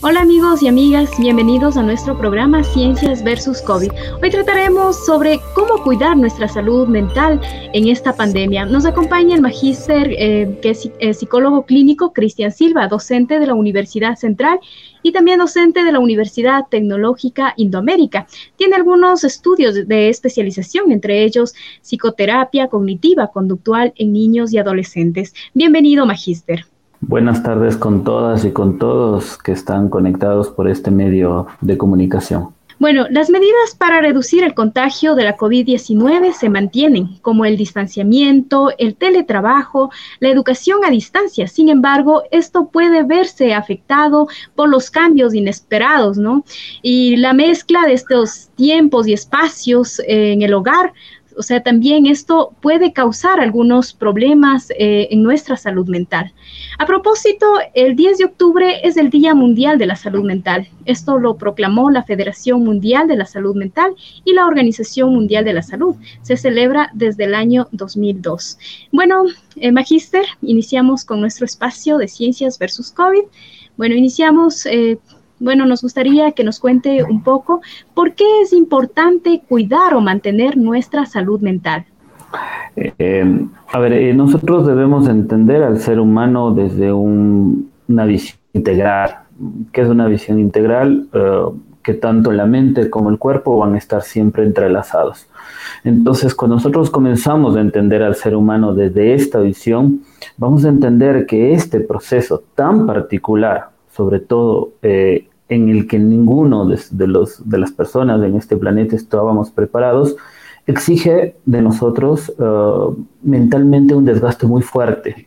Hola amigos y amigas, bienvenidos a nuestro programa Ciencias versus COVID. Hoy trataremos sobre cómo cuidar nuestra salud mental en esta pandemia. Nos acompaña el magíster, eh, que es eh, psicólogo clínico, Cristian Silva, docente de la Universidad Central y también docente de la Universidad Tecnológica Indoamérica. Tiene algunos estudios de especialización, entre ellos psicoterapia cognitiva conductual en niños y adolescentes. Bienvenido, magíster. Buenas tardes con todas y con todos que están conectados por este medio de comunicación. Bueno, las medidas para reducir el contagio de la COVID-19 se mantienen, como el distanciamiento, el teletrabajo, la educación a distancia. Sin embargo, esto puede verse afectado por los cambios inesperados, ¿no? Y la mezcla de estos tiempos y espacios en el hogar o sea, también esto puede causar algunos problemas eh, en nuestra salud mental. A propósito, el 10 de octubre es el Día Mundial de la Salud Mental. Esto lo proclamó la Federación Mundial de la Salud Mental y la Organización Mundial de la Salud. Se celebra desde el año 2002. Bueno, eh, Magíster, iniciamos con nuestro espacio de ciencias versus COVID. Bueno, iniciamos eh, bueno, nos gustaría que nos cuente un poco por qué es importante cuidar o mantener nuestra salud mental. Eh, a ver, eh, nosotros debemos entender al ser humano desde una visión integral. ¿Qué es una visión integral? Eh, que tanto la mente como el cuerpo van a estar siempre entrelazados. Entonces, cuando nosotros comenzamos a entender al ser humano desde esta visión, vamos a entender que este proceso tan particular, sobre todo en el que ninguno de, los, de las personas en este planeta estábamos preparados, exige de nosotros uh, mentalmente un desgaste muy fuerte.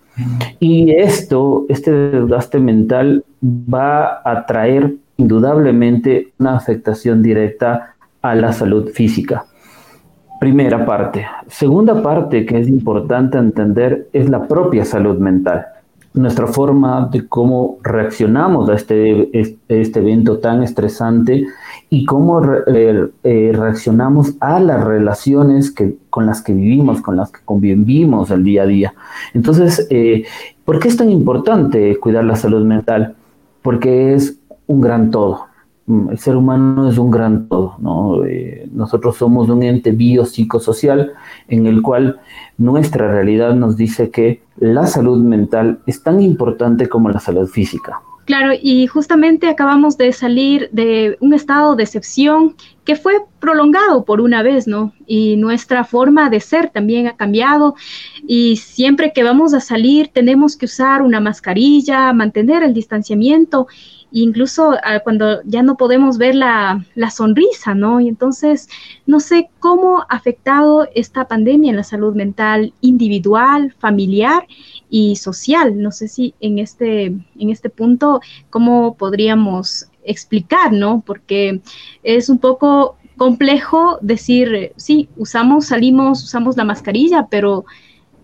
Y esto, este desgaste mental va a traer indudablemente una afectación directa a la salud física. Primera parte. Segunda parte que es importante entender es la propia salud mental nuestra forma de cómo reaccionamos a este, este evento tan estresante y cómo eh, eh, reaccionamos a las relaciones que, con las que vivimos, con las que convivimos el día a día. Entonces, eh, ¿por qué es tan importante cuidar la salud mental? Porque es un gran todo. Mm, el ser humano es un gran todo, ¿no? Eh, nosotros somos un ente biopsicosocial en el cual nuestra realidad nos dice que la salud mental es tan importante como la salud física. Claro, y justamente acabamos de salir de un estado de excepción que fue prolongado por una vez, ¿no? Y nuestra forma de ser también ha cambiado y siempre que vamos a salir tenemos que usar una mascarilla, mantener el distanciamiento incluso ah, cuando ya no podemos ver la, sonrisa, ¿no? Y entonces, no sé cómo ha afectado esta pandemia en la salud mental individual, familiar y social. No sé si en este, en este punto, cómo podríamos explicar, ¿no? Porque es un poco complejo decir, sí, usamos, salimos, usamos la mascarilla, pero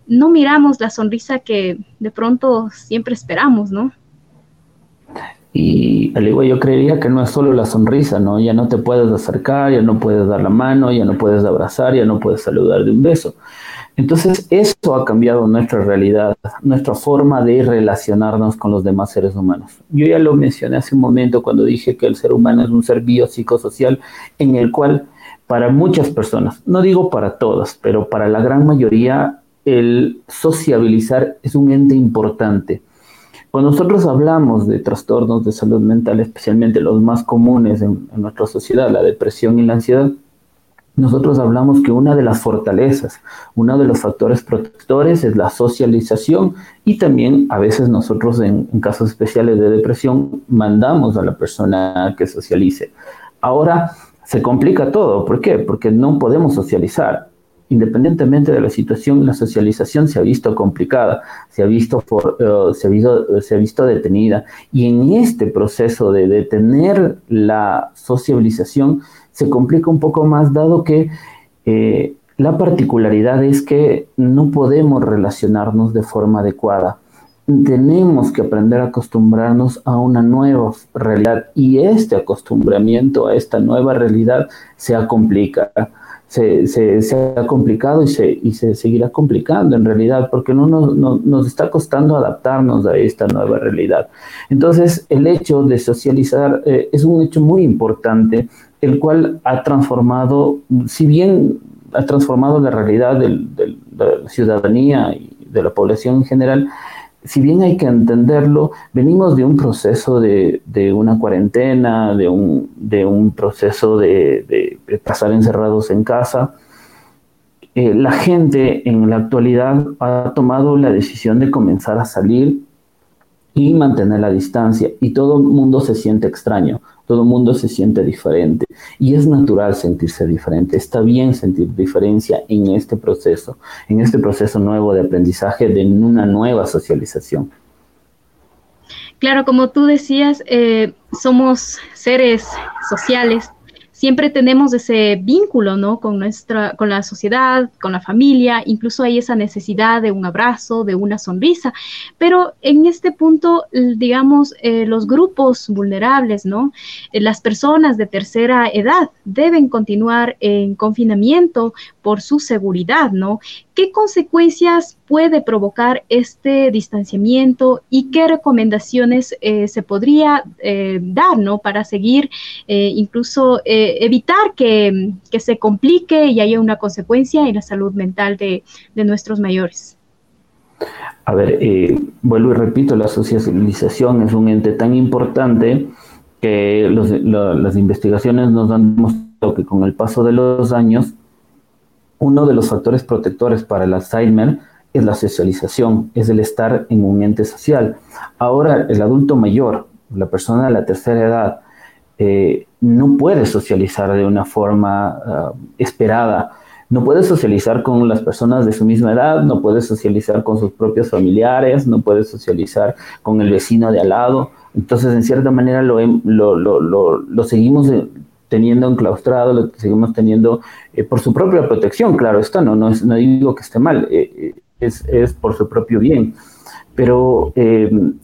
no miramos la sonrisa que de pronto siempre esperamos, ¿no? Y al igual yo creería que no es solo la sonrisa, ¿no? Ya no te puedes acercar, ya no puedes dar la mano, ya no puedes abrazar, ya no puedes saludar de un beso. Entonces, eso ha cambiado nuestra realidad, nuestra forma de relacionarnos con los demás seres humanos. Yo ya lo mencioné hace un momento cuando dije que el ser humano es un ser biopsicosocial en el cual para muchas personas, no digo para todas, pero para la gran mayoría, el sociabilizar es un ente importante cuando nosotros hablamos de trastornos de salud mental, especialmente los más comunes en, nuestra sociedad, la depresión y la ansiedad, nosotros hablamos que una de las fortalezas, uno de los factores protectores es la socialización y también a veces nosotros en, casos especiales de depresión mandamos a la persona que socialice. Ahora se complica todo, ¿por qué? Porque no podemos socializar independientemente de la situación, la socialización se ha visto complicada, se ha visto, eh, se ha visto, se ha visto detenida. Y en este proceso de detener la socialización se complica un poco más, dado que eh, la particularidad es que no podemos relacionarnos de forma adecuada. tenemos que aprender a acostumbrarnos a una nueva realidad y este acostumbramiento a esta nueva realidad se complica. Se, se, ha complicado y se, y se seguirá complicando en realidad porque no nos, nos está costando adaptarnos a esta nueva realidad. Entonces, el hecho de socializar eh, es un hecho muy importante, el cual ha transformado, si bien ha transformado la realidad de la ciudadanía y de la población en general, si bien hay que entenderlo, venimos de un proceso de, una cuarentena, de un, de un proceso de, pasar encerrados en casa. Eh, la gente en la actualidad ha tomado la decisión de comenzar a salir y mantener la distancia y todo el mundo se siente extraño, todo el mundo se siente diferente. Y es natural sentirse diferente, está bien sentir diferencia en este proceso, en este proceso nuevo de aprendizaje, de una nueva socialización. Claro, como tú decías, eh, somos seres sociales siempre tenemos ese vínculo, ¿no? Con nuestra, con la sociedad, con la familia, incluso hay esa necesidad de un abrazo, de una sonrisa, pero en este punto, digamos, eh, los grupos vulnerables, ¿no? Eh, las personas de tercera edad deben continuar en confinamiento por su seguridad, ¿no? ¿Qué consecuencias puede provocar este distanciamiento y qué recomendaciones eh, se podría eh, dar, ¿no? Para seguir, eh, evitar que, se complique y haya una consecuencia en la salud mental de, nuestros mayores. A ver, vuelvo y repito, la socialización es un ente tan importante que las investigaciones nos han demostrado que con el paso de los años uno de los factores protectores para el Alzheimer es la socialización, es el estar en un ente social. Ahora, el adulto mayor, la persona de la tercera edad, eh, no puede socializar de una forma ah, esperada. No puede socializar con las personas de su misma edad, no puede socializar con sus propios familiares, no puede socializar con el vecino de al lado. Entonces, en cierta manera, lo, lo, lo, seguimos teniendo enclaustrado, lo seguimos teniendo eh, por su propia protección, claro está, no, no, no digo que esté mal, eh, eh, es, es, por su propio bien. Pero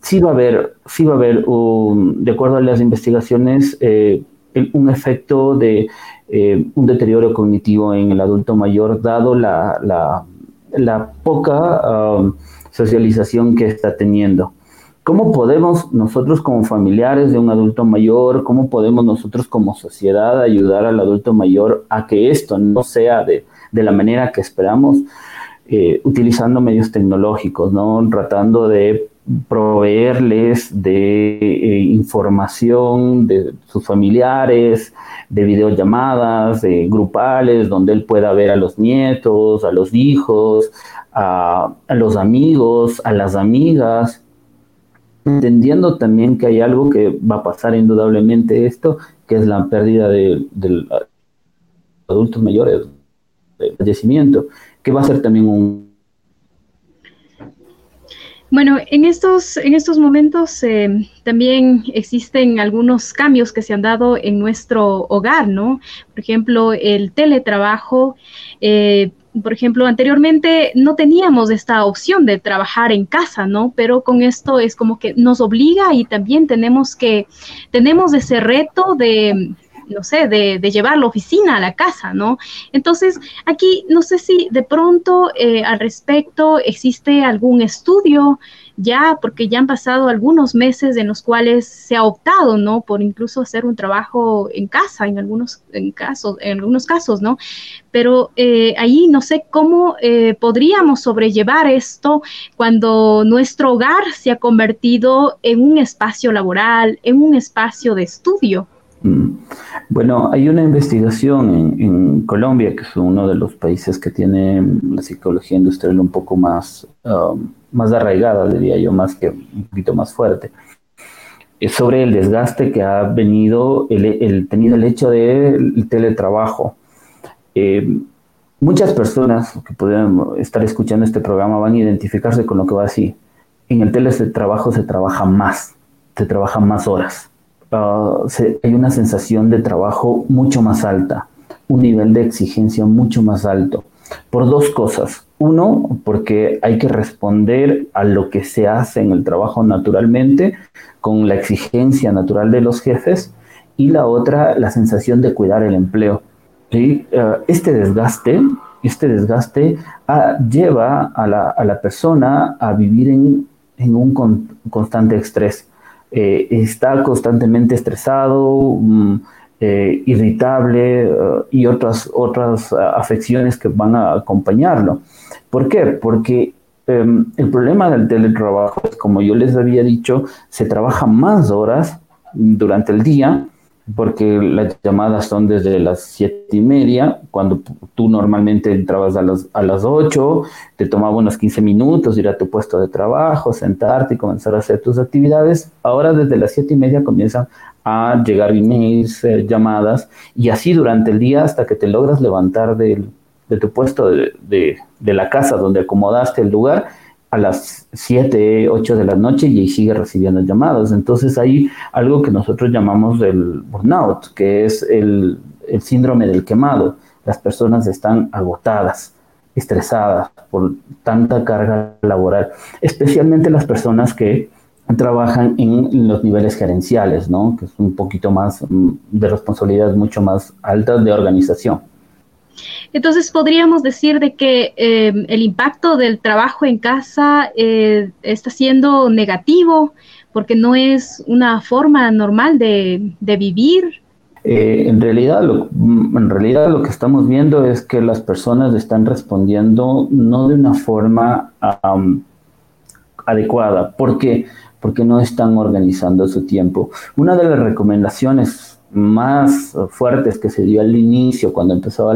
sí va a haber, sí va a haber de acuerdo a las investigaciones, un efecto de un deterioro cognitivo en el adulto mayor, dado la, la, la poca um, socialización que está teniendo. ¿Cómo podemos nosotros como familiares de un adulto mayor, cómo podemos nosotros como sociedad ayudar al adulto mayor a que esto no sea de, la manera que esperamos? Eh, utilizando medios tecnológicos, ¿no? Tratando de proveerles de eh, información de sus familiares, de videollamadas, de grupales, donde él pueda ver a los nietos, a los hijos, a los amigos, a las amigas, entendiendo también que hay algo que va a pasar indudablemente esto, que es la pérdida de, adultos mayores, de fallecimiento, que va a ser también un... Bueno, en estos, en estos momentos eh, también existen algunos cambios que se han dado en nuestro hogar, ¿no? Por ejemplo, el teletrabajo. Eh, por ejemplo, anteriormente no teníamos esta opción de trabajar en casa, ¿no? Pero con esto es como que nos obliga y también tenemos que, tenemos ese reto de, no sé, de, llevar la oficina a la casa, ¿no? Entonces, aquí no sé si de pronto eh, al respecto existe algún estudio ya, porque ya han pasado algunos meses en los cuales se ha optado, ¿no? Por incluso hacer un trabajo en casa, en algunos casos, en algunos casos, ¿no? Pero eh, ahí no sé cómo eh, podríamos sobrellevar esto cuando nuestro hogar se ha convertido en un espacio laboral, en un espacio de estudio. Mm. Bueno, hay una investigación en, Colombia, que es uno de los países que tiene la psicología industrial un poco más, um, más arraigada, diría yo, más que un poquito más fuerte, sobre el desgaste que ha venido, el, tenido el hecho del teletrabajo. Eh, muchas personas que pueden estar escuchando este programa van a identificarse con lo que va así. En el teletrabajo se trabaja más, se trabaja más horas Hay una sensación de trabajo mucho más alta, un nivel de exigencia mucho más alto. Por dos cosas. Uno, porque hay que responder a lo que se hace en el trabajo naturalmente, con la exigencia natural de los jefes, y la otra, la sensación de cuidar el empleo. Eh, este desgaste, este desgaste ah, lleva a la, persona a vivir en, un constante estrés. Eh, está constantemente estresado, mm, eh, irritable y otras, otras afecciones que van a acompañarlo. ¿Por qué? Porque em, el problema del teletrabajo es, como yo les había dicho, se trabaja más horas durante el día porque las llamadas son desde las siete y media, cuando tú normalmente entrabas a las, a las 8, te tomaba unos 15 minutos ir a tu puesto de trabajo, sentarte y comenzar a hacer tus actividades. Ahora desde las siete y media comienzan a llegar emails, eh, llamadas, y así durante el día hasta que te logras levantar de tu puesto de, de la casa donde acomodaste el lugar a las 7, 8 de la noche y sigue recibiendo llamadas. Entonces hay algo que nosotros llamamos el burnout, que es el, síndrome del quemado. Las personas están agotadas, estresadas por tanta carga laboral, especialmente las personas que trabajan en los niveles gerenciales, ¿no? que es un poquito más mm, de responsabilidad mucho más alta de organización. Entonces podríamos decir de que em, el impacto del trabajo en casa eh, está siendo negativo porque no es una forma normal de, vivir. Eh, en, realidad, lo, en realidad lo que estamos viendo es que las personas están respondiendo no de una forma adecuada. ¿Por qué? Porque no están organizando su tiempo. Una de las recomendaciones más fuertes que se dio al inicio, cuando empezaba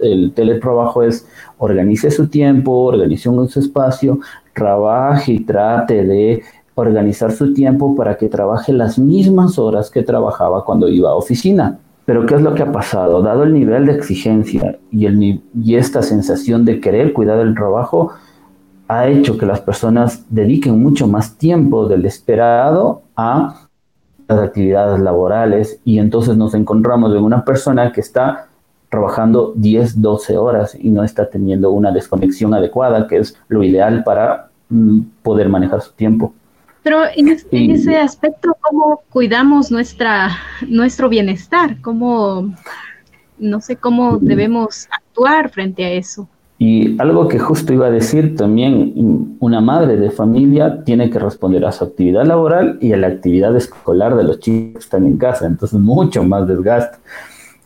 el teletrabajo, es organice su tiempo, organice un su espacio, trabaje y trate de organizar su tiempo para que trabaje las mismas horas que trabajaba cuando iba a oficina. Pero ¿qué es lo que ha pasado? Dado el nivel de exigencia y, el, y esta sensación de querer cuidar el trabajo, ha hecho que las personas dediquen mucho más tiempo del esperado a las actividades laborales y entonces nos encontramos en una persona que está trabajando 10, 12 horas y no está teniendo una desconexión adecuada, que es lo ideal para mm, poder manejar su tiempo. Pero en, ese aspecto, ¿cómo cuidamos nuestra, nuestro bienestar? ¿Cómo, no sé, cómo debemos actuar frente a eso? Y algo que justo iba a decir también, una madre de familia tiene que responder a su actividad laboral y a la actividad escolar de los chicos que están en casa, entonces mucho más desgaste.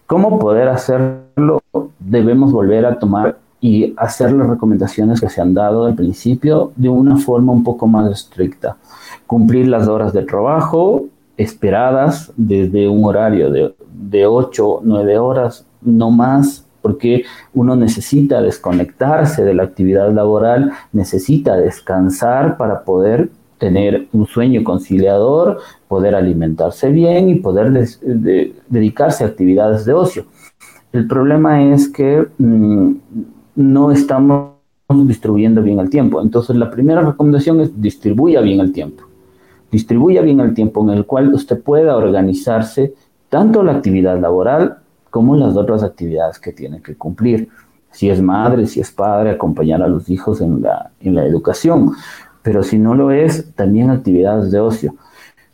¿Cómo poder hacerlo? Debemos volver a tomar y hacer las recomendaciones que se han dado al principio de una forma un poco más estricta. Cumplir las horas de trabajo esperadas desde un horario de, de 8, 9 horas, no más porque uno necesita desconectarse de la actividad laboral, necesita descansar para poder tener un sueño conciliador, poder alimentarse bien y poder dedicarse a actividades de ocio. El problema es que mm, no estamos distribuyendo bien el tiempo. Entonces, la primera recomendación es distribuya bien el tiempo. Distribuya bien el tiempo en el cual usted pueda organizarse tanto la actividad laboral como las otras actividades que tiene que cumplir. Si es madre, si es padre, acompañar a los hijos en la, en la educación. Pero si no lo es, también actividades de ocio.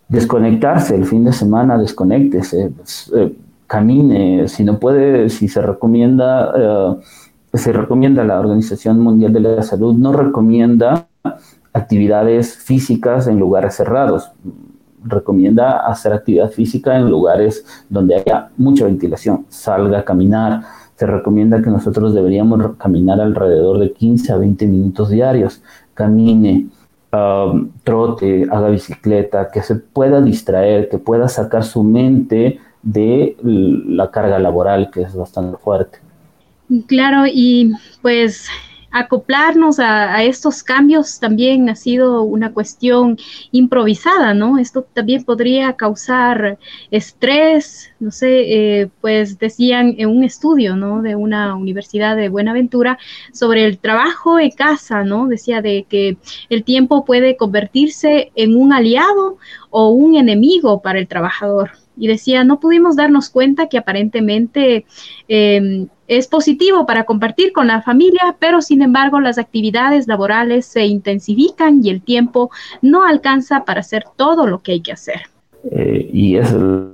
Desconectarse el fin de semana, desconéctese, pues, eh, camine, si no puede, si se recomienda, eh, se recomienda la Organización Mundial de la Salud, no recomienda actividades físicas en lugares cerrados recomienda hacer actividad física en lugares donde haya mucha ventilación, salga a caminar. Se recomienda que nosotros deberíamos caminar alrededor de 15 a 20 minutos diarios. Camine, um, trote, haga bicicleta, que se pueda distraer, que pueda sacar su mente de la carga laboral que es bastante fuerte. Claro, y pues acoplarnos a, estos cambios también ha sido una cuestión improvisada, ¿no? Esto también podría causar estrés, no sé, eh, pues decían en un estudio, ¿no? De una universidad de Buenaventura sobre el trabajo en casa, ¿no? Decía de que el tiempo puede convertirse en un aliado o un enemigo para el trabajador. Y decía, no pudimos darnos cuenta que aparentemente em, es positivo para compartir con la familia, pero sin embargo las actividades laborales se intensifican y el tiempo no alcanza para hacer todo lo que hay que hacer. Eh, y, eso,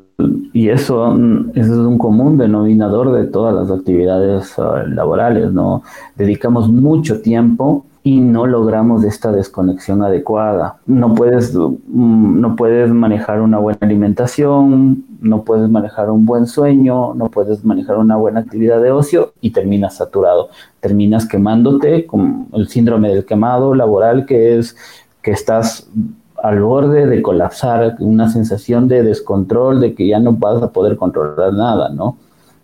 y eso, es un común denominador de todas las actividades ah, laborales, ¿no? Dedicamos mucho tiempo y no logramos esta desconexión adecuada. No puedes, mm, no puedes manejar una buena alimentación, no puedes manejar un buen sueño, no puedes manejar una buena actividad de ocio y terminas saturado. Terminas quemándote con el síndrome del quemado laboral que es que estás al borde de colapsar, una sensación de descontrol, de que ya no vas a poder controlar nada, ¿no?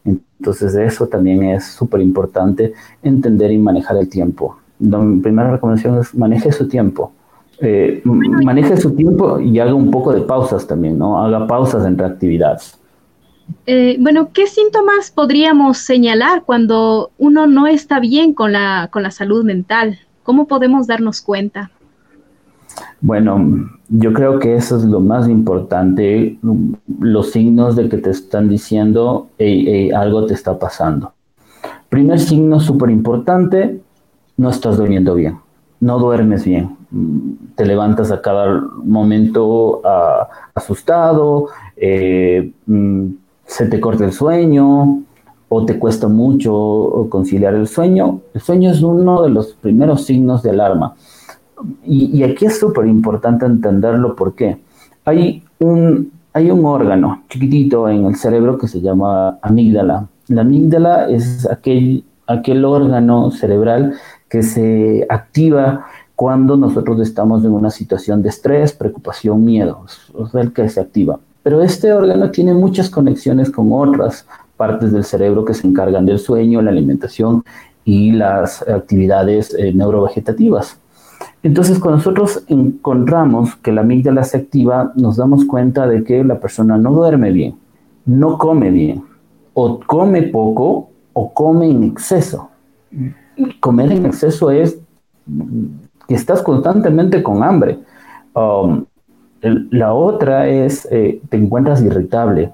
Entonces eso también es súper importante, entender y manejar el tiempo la primera recomendación es maneje su tiempo. Eh, maneje su tiempo y haga un poco de pausas también, ¿no? Haga pausas entre actividades. Eh, bueno, ¿qué síntomas podríamos señalar cuando uno no está bien con la, con la salud mental? ¿Cómo podemos darnos cuenta? Bueno, yo creo que eso es lo más importante, los signos de que te están diciendo algo te está pasando. Primer signo súper importante, no estás durmiendo bien, no duermes bien, te levantas a cada momento ah, asustado, eh, mm, se te corta el sueño o te cuesta mucho conciliar el sueño. El sueño es uno de los primeros signos de alarma. Y, aquí es súper importante entenderlo porque hay un, hay un órgano chiquitito en el cerebro que se llama amígdala. La amígdala es aquel, aquel órgano cerebral que se activa cuando nosotros estamos en una situación de estrés, preocupación, miedo, es el que se activa. Pero este órgano tiene muchas conexiones con otras partes del cerebro que se encargan del sueño, la alimentación y las actividades eh, neurovegetativas. Entonces, cuando nosotros encontramos que la amígdala se activa, nos damos cuenta de que la persona no duerme bien, no come bien, o come poco o come en exceso comer en exceso es que estás constantemente con hambre. Um, la otra es, eh, te encuentras irritable,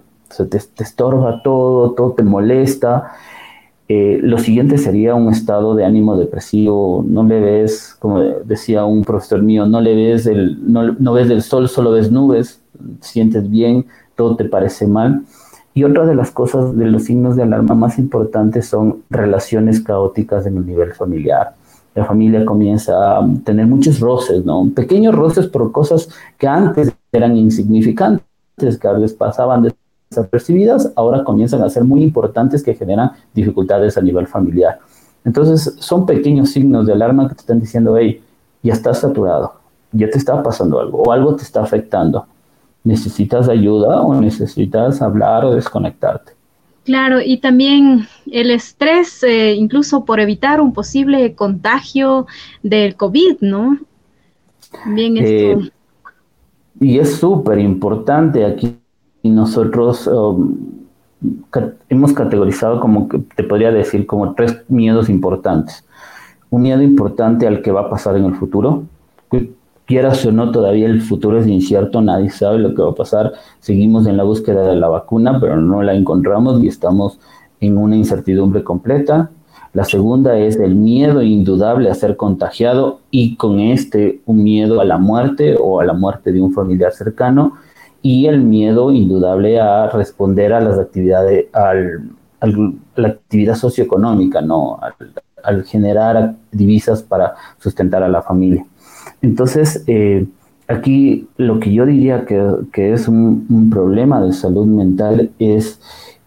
te, estorba todo, todo te molesta. Eh, lo siguiente sería un estado de ánimo depresivo, no le ves, como decía un profesor mío, no le ves el, no, no ves el sol, solo ves nubes, sientes bien, todo te parece mal. Y otra de las cosas, de los signos de alarma más importantes son relaciones caóticas en el nivel familiar. La familia comienza a tener muchos roces, ¿no? Pequeños roces por cosas que antes eran insignificantes, que a veces pasaban desapercibidas, ahora comienzan a ser muy importantes que generan dificultades a nivel familiar. Entonces, son pequeños signos de alarma que te están diciendo, hey, ya estás saturado, ya te está pasando algo o algo te está afectando necesitas ayuda o necesitas hablar o desconectarte. Claro, y también el estrés, eh, incluso por evitar un posible contagio del COVID, ¿no? Bien, esto. Eh, y es súper importante aquí. Nosotros um, hemos categorizado como, que te podría decir, como tres miedos importantes. Un miedo importante al que va a pasar en el futuro, quieras o no, todavía el futuro es incierto, nadie sabe lo que va a pasar. Seguimos en la búsqueda de la vacuna, pero no la encontramos y estamos en una incertidumbre completa. La segunda es el miedo indudable a ser contagiado y con este un miedo a la muerte o a la muerte de un familiar cercano y el miedo indudable a responder a las actividades, al, la actividad socioeconómica, ¿no? al generar divisas para sustentar a la familia. Entonces, eh, aquí lo que yo diría que, es un, problema de salud mental es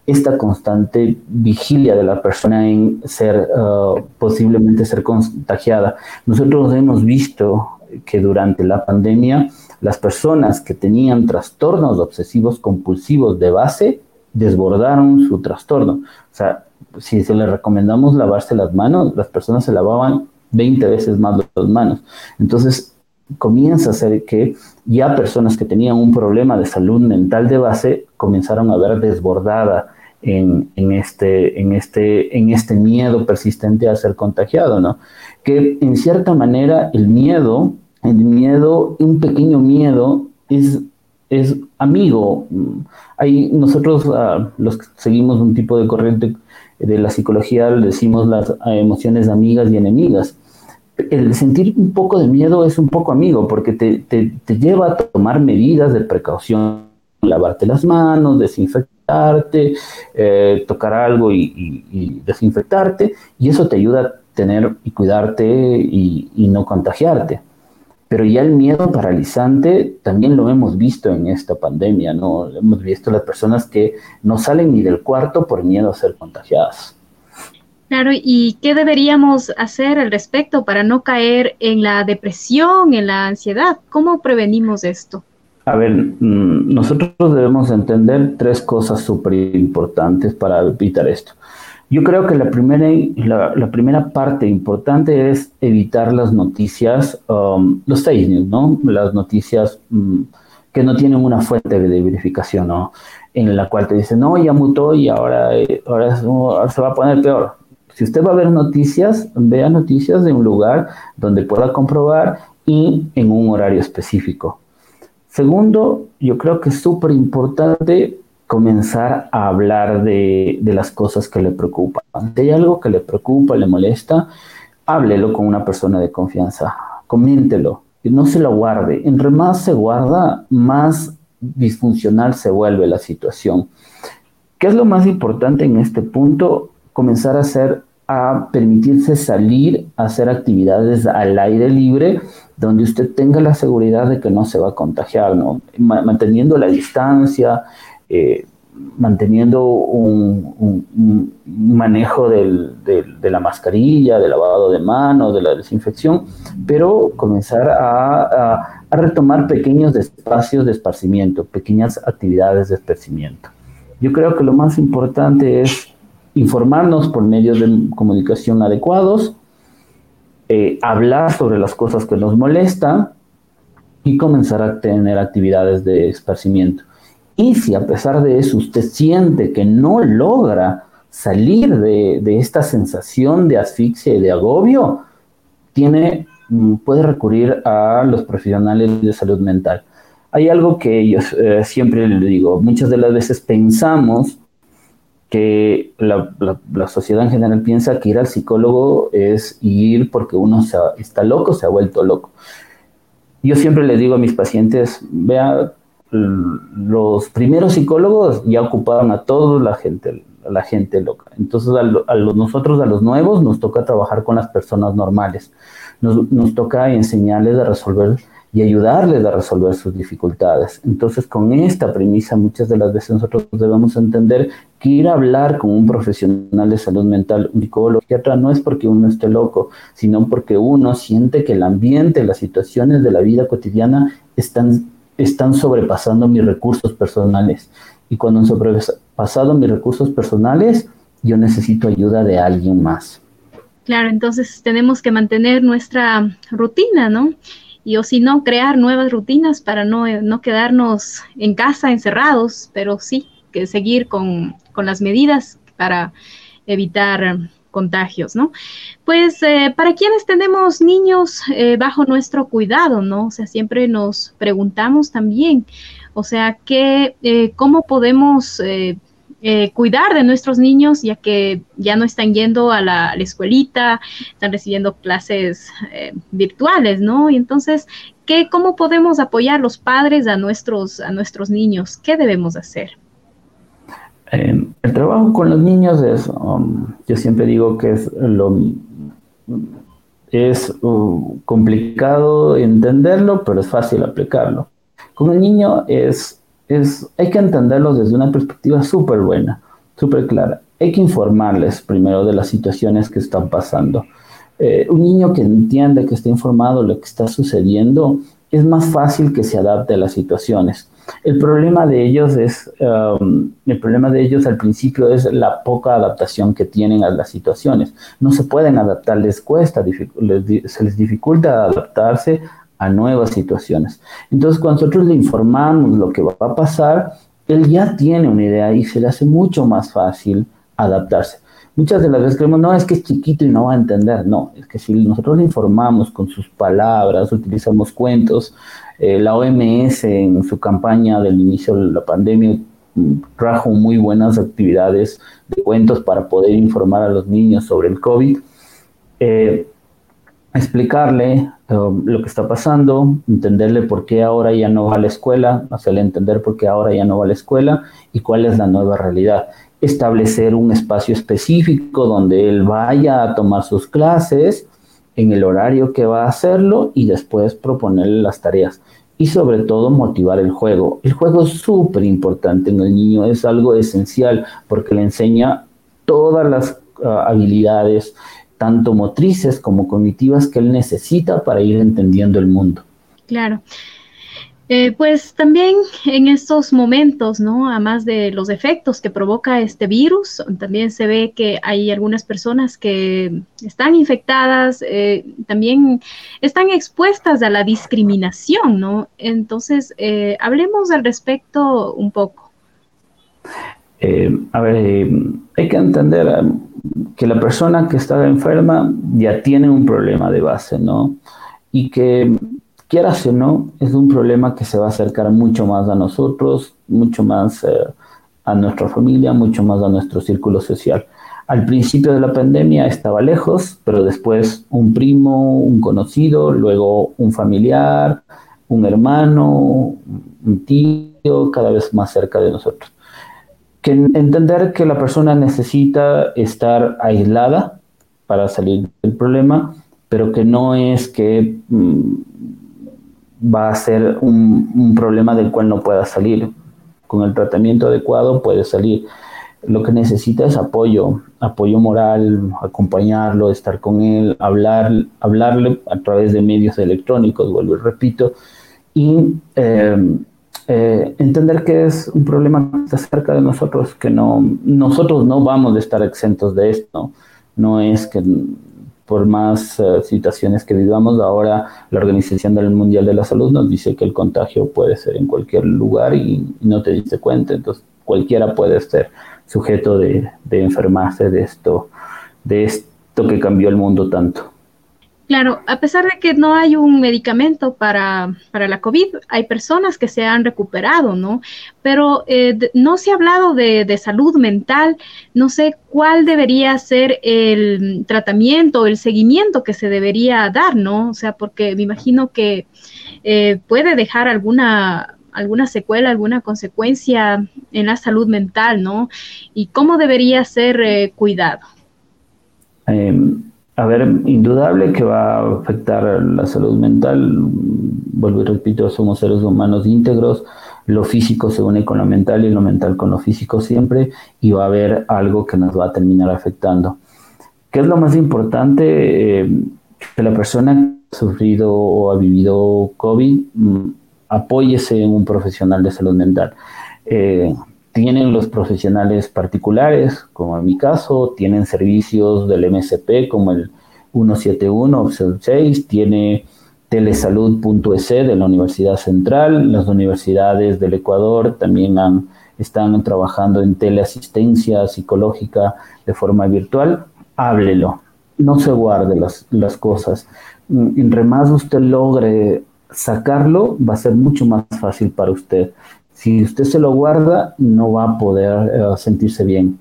esta constante vigilia de la persona en ser, uh, posiblemente ser contagiada. Nosotros hemos visto que durante la pandemia las personas que tenían trastornos obsesivos compulsivos de base desbordaron su trastorno. O sea, si se les recomendamos lavarse las manos, las personas se lavaban 20 veces más las manos. Entonces, comienza a ser que ya personas que tenían un problema de salud mental de base comenzaron a ver desbordada en, este, en, este, en este miedo persistente a ser contagiado, ¿no? Que en cierta manera el miedo, el miedo, un pequeño miedo, es es amigo. Hay, nosotros, ah, los que seguimos un tipo de corriente de la psicología, le decimos las emociones amigas y enemigas. El sentir un poco de miedo es un poco amigo, porque te, te, lleva a tomar medidas de precaución, lavarte las manos, desinfectarte, eh, tocar algo y, desinfectarte, y eso te ayuda a tener y cuidarte y no contagiarte. Pero ya el miedo paralizante también lo hemos visto en esta pandemia, ¿no? Hemos visto las personas que no salen ni del cuarto por miedo a ser contagiadas. Claro, ¿y qué deberíamos hacer al respecto para no caer en la depresión, en la ansiedad? ¿Cómo prevenimos esto? A ver, mm, nosotros debemos entender tres cosas súper importantes para evitar esto. Yo creo que la primera, la, primera parte importante es evitar las noticias, um, los fake news, ¿no? Las noticias mm, que no tienen una fuente de verificación, ¿no? En la cual te dicen, no, ya mutó y ahora, eh, ahora, se va a poner peor. Si usted va a ver noticias, vea noticias de un lugar donde pueda comprobar y en un horario específico. Segundo, yo creo que es súper importante comenzar a hablar de, las cosas que le preocupan. Si hay algo que le preocupa, le molesta, háblelo con una persona de confianza, coméntelo, y no se lo guarde. Entre más se guarda, más disfuncional se vuelve la situación. ¿Qué es lo más importante en este punto? Comenzar a hacer, a permitirse salir a hacer actividades al aire libre donde usted tenga la seguridad de que no se va a contagiar, ¿no? manteniendo la distancia, eh, manteniendo un, manejo de la mascarilla, del lavado de manos, de la desinfección, pero comenzar a, retomar pequeños espacios de esparcimiento, pequeñas actividades de esparcimiento. Yo creo que lo más importante es informarnos por medios de comunicación adecuados, eh, hablar sobre las cosas que nos molestan y comenzar a tener actividades de esparcimiento. Y si a pesar de eso usted siente que no logra salir de, esta sensación de asfixia y de agobio, tiene, mm, puede recurrir a los profesionales de salud mental. Hay algo que yo eh, siempre le digo, muchas de las veces pensamos que la, sociedad en general piensa que ir al psicólogo es ir porque uno está loco, se ha vuelto loco. Yo siempre le digo a mis pacientes, vea, los primeros psicólogos ya ocupaban a toda la gente, la gente loca. Entonces a, los, nosotros, a los nuevos, nos toca trabajar con las personas normales. Nos, nos, toca enseñarles a resolver y ayudarles a resolver sus dificultades. Entonces con esta premisa muchas de las veces nosotros debemos entender que ir a hablar con un profesional de salud mental, un psicólogo, psiquiatra, no es porque uno esté loco, sino porque uno siente que el ambiente, las situaciones de la vida cotidiana están están sobrepasando mis recursos personales. Y cuando han sobrepasado mis recursos personales, yo necesito ayuda de alguien más. Claro, entonces tenemos que mantener nuestra rutina, ¿no? Y o si no, crear nuevas rutinas para no, no quedarnos en casa encerrados, pero sí que seguir con, con las medidas para evitar contagios, ¿no? Pues eh, para quienes tenemos niños eh, bajo nuestro cuidado, ¿no? O sea, siempre nos preguntamos también, o sea, que, eh, ¿cómo podemos cuidar de nuestros niños ya que ya no están yendo a la, escuelita, están recibiendo clases virtuales, ¿no? Y entonces, ¿qué, ¿cómo podemos apoyar los padres a nuestros, a nuestros niños? ¿Qué debemos hacer? El trabajo con los niños es, um, yo siempre digo que es lo es uh, complicado entenderlo, pero es fácil aplicarlo. Con el niño es, es hay que entenderlo desde una perspectiva súper buena, súper clara. Hay que informarles primero de las situaciones que están pasando. Eh, un niño que entiende, que está informado de lo que está sucediendo, es más fácil que se adapte a las situaciones. El problema de ellos es, um, el problema de ellos al principio es la poca adaptación que tienen a las situaciones. No se pueden adaptar, les cuesta, se les dificulta adaptarse a nuevas situaciones. Entonces, cuando nosotros le informamos lo que va a pasar, él ya tiene una idea y se le hace mucho más fácil adaptarse. Muchas de las veces creemos, no, es que es chiquito y no va a entender. No, es que si nosotros le informamos con sus palabras, utilizamos cuentos, Eh, la OMS en su campaña del inicio de la pandemia mm, trajo muy buenas actividades de cuentos para poder informar a los niños sobre el COVID. Eh, explicarle um, lo que está pasando, entenderle por qué ahora ya no va a la escuela, hacerle entender por qué ahora ya no va a la escuela y cuál es la nueva realidad. Establecer un espacio específico donde él vaya a tomar sus clases en el horario que va a hacerlo y después proponerle las tareas. Y sobre todo motivar el juego. El juego es súper importante en el niño, es algo esencial porque le enseña todas las uh, habilidades, tanto motrices como cognitivas que él necesita para ir entendiendo el mundo. Claro. Eh, pues también en estos momentos, ¿no? Además de los efectos que provoca este virus, también se ve que hay algunas personas que están infectadas, eh, también están expuestas a la discriminación, ¿no? Entonces, eh, hablemos al respecto un poco. a ver, hay que entender que la persona que está enferma ya tiene un problema de base, ¿no? Y que quieras o no, es un problema que se va a acercar mucho más a nosotros, mucho más eh, a nuestra familia, mucho más a nuestro círculo social. Al principio de la pandemia estaba lejos, pero después un primo, un conocido, luego un familiar, un hermano, un tío, cada vez más cerca de nosotros. Que entender que la persona necesita estar aislada para salir del problema, pero que no es que mm, va a ser un, problema del cual no pueda salir. Con el tratamiento adecuado puede salir. Lo que necesita es apoyo, apoyo moral, acompañarlo, estar con él, hablar, hablarle a través de medios electrónicos, vuelvo y repito, y em, eh, entender que es un problema que está cerca de nosotros, que no, nosotros no vamos a estar exentos de esto. No es que por más eh, situaciones que vivamos, ahora la Organización del Mundial de la Salud nos dice que el contagio puede ser en cualquier lugar y, no te diste cuenta, entonces cualquiera puede ser sujeto de, de enfermarse de esto, de esto que cambió el mundo tanto. Claro, a pesar de que no hay un medicamento para, la COVID, hay personas que se han recuperado, ¿no? Pero eh, no se ha hablado de, salud mental, no sé cuál debería ser el tratamiento, el seguimiento que se debería dar, ¿no? O sea, porque me imagino que eh, puede dejar alguna alguna secuela, alguna consecuencia en la salud mental, ¿no? Y cómo debería ser eh, cuidado. Em, a ver, indudable que va a afectar la salud mental. Vuelvo y repito, somos seres humanos íntegros. Lo físico se une con lo mental y lo mental con lo físico siempre. Y va a haber algo que nos va a terminar afectando. ¿Qué es lo más importante? Eh, que la persona que ha sufrido o ha vivido COVID mm, apóyese en un profesional de salud mental. Eh, tienen los profesionales particulares, como en mi caso, tienen servicios del MSP como el 171 o 6, tiene telesalud.es de la Universidad Central, las universidades del Ecuador también están trabajando en teleasistencia psicológica de forma virtual, háblelo, no se guarde las, cosas. Entre más usted logre sacarlo, va a ser mucho más fácil para usted si usted se lo guarda, no va a poder eh, sentirse bien.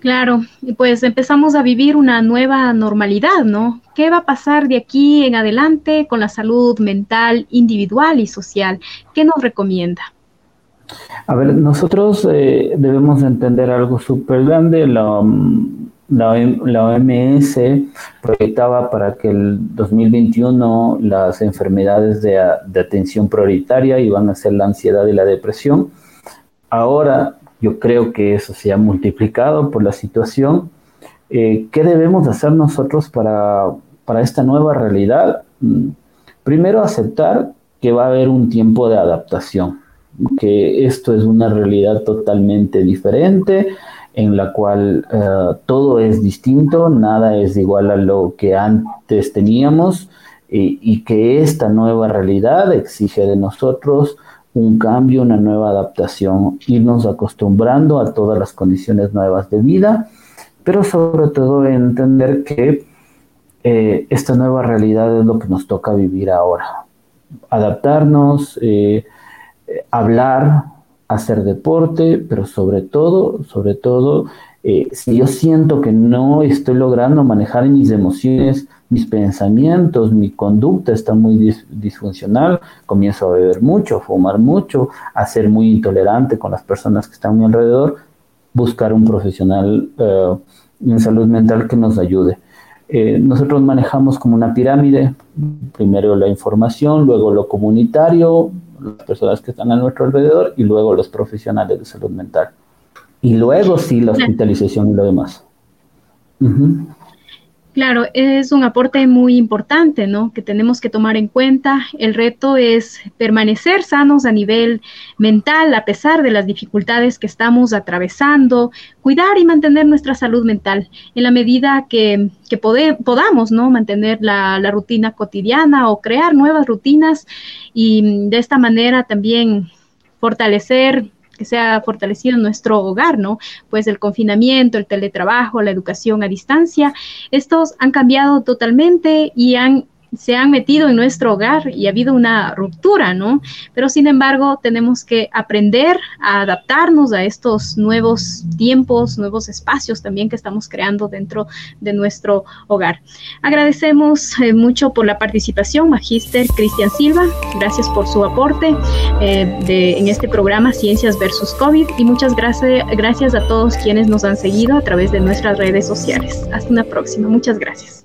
Claro, pues empezamos a vivir una nueva normalidad, ¿no? ¿Qué va a pasar de aquí en adelante con la salud mental individual y social? ¿Qué nos recomienda? A ver, nosotros eh, debemos entender algo súper grande. La, la, OMS proyectaba para que el 2021 las enfermedades de, atención prioritaria iban a ser la ansiedad y la depresión. Ahora yo creo que eso se ha multiplicado por la situación. Eh, ¿Qué debemos hacer nosotros para, para esta nueva realidad? Mm, primero, aceptar que va a haber un tiempo de adaptación, que esto es una realidad totalmente diferente en la cual eh, todo es distinto, nada es igual a lo que antes teníamos y, que esta nueva realidad exige de nosotros un cambio, una nueva adaptación, irnos acostumbrando a todas las condiciones nuevas de vida, pero sobre todo entender que eh, esta nueva realidad es lo que nos toca vivir ahora. adaptarnos, eh, hablar, hacer deporte, pero sobre todo, sobre todo, eh, si yo siento que no estoy logrando manejar mis emociones, mis pensamientos, mi conducta está muy disfuncional, comienzo a beber mucho, a fumar mucho, a ser muy intolerante con las personas que están a mi alrededor, buscar un profesional eh, en salud mental que nos ayude. Eh, nosotros manejamos como una pirámide, primero la información, luego lo comunitario, las personas que están a nuestro alrededor y luego los profesionales de salud mental. Y luego sí la hospitalización y lo demás. Claro, es un aporte muy importante, ¿no? Que tenemos que tomar en cuenta. El reto es permanecer sanos a nivel mental, a pesar de las dificultades que estamos atravesando, cuidar y mantener nuestra salud mental en la medida que, podamos, ¿no? Mantener la, la rutina cotidiana o crear nuevas rutinas y de esta manera también fortalecer que se ha fortalecido nuestro hogar, ¿no? Pues el confinamiento, el teletrabajo, la educación a distancia, estos han cambiado totalmente y han se han metido en nuestro hogar y ha habido una ruptura, ¿no? Pero sin embargo, tenemos que aprender a adaptarnos a estos nuevos tiempos, nuevos espacios también que estamos creando dentro de nuestro hogar. Agradecemos eh, mucho por la participación, Magíster Cristian Silva. Gracias por su aporte eh, en este programa Ciencias versus COVID y muchas gracias, gracias a todos quienes nos han seguido a través de nuestras redes sociales. Hasta una próxima. Muchas gracias.